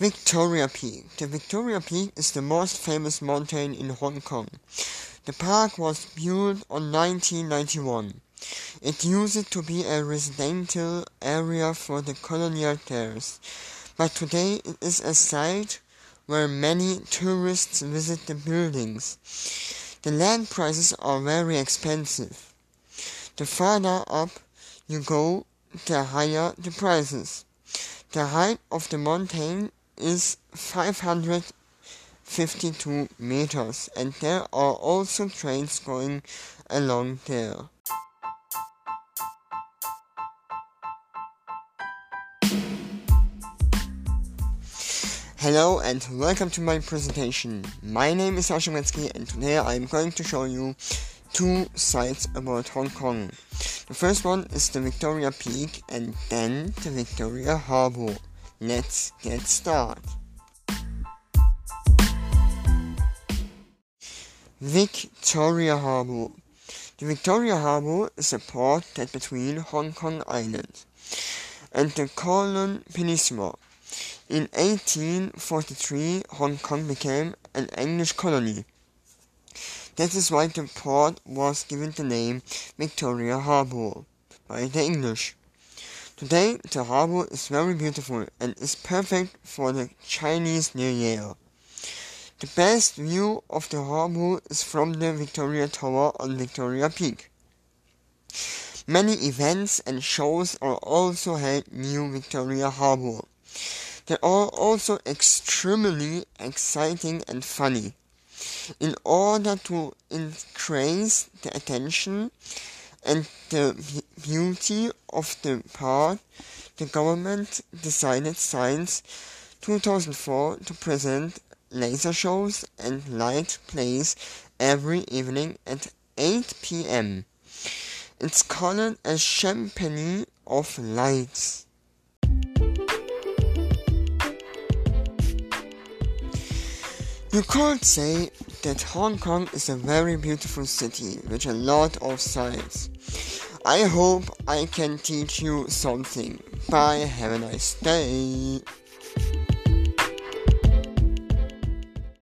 Victoria Peak. The Victoria Peak is the most famous mountain in Hong Kong. The park was built in 1991. It used to be a residential area for the colonial terrace, but today it is a site where many tourists visit the buildings. The land prices are very expensive. The farther up you go, the higher the prices. The height of the mountain is 552 meters, and there are also trains going along there. Hello and welcome to my presentation. My name is Sasha Metzky and today I am going to show you two sites about Hong Kong. The first one is the Victoria Peak and then the Victoria Harbour. Let's get started. Victoria Harbour. The Victoria Harbour is a port that between Hong Kong Island and the Kowloon Peninsula. In 1843, Hong Kong became an English colony. That is why the port was given the name Victoria Harbour by the English. Today, the harbor is very beautiful and is perfect for the Chinese New Year. The best view of the harbor is from the Victoria Tower on Victoria Peak. Many events and shows are also held near Victoria Harbor. They are also extremely exciting and funny. In order to increase the attention and the beauty of the park, the government decided since 2004 to present laser shows and light plays every evening at 8 p.m. It's called a champagne of lights. You can't say that Hong Kong is a very beautiful city with a lot of sights. I hope I can teach you something. Bye, have a nice day.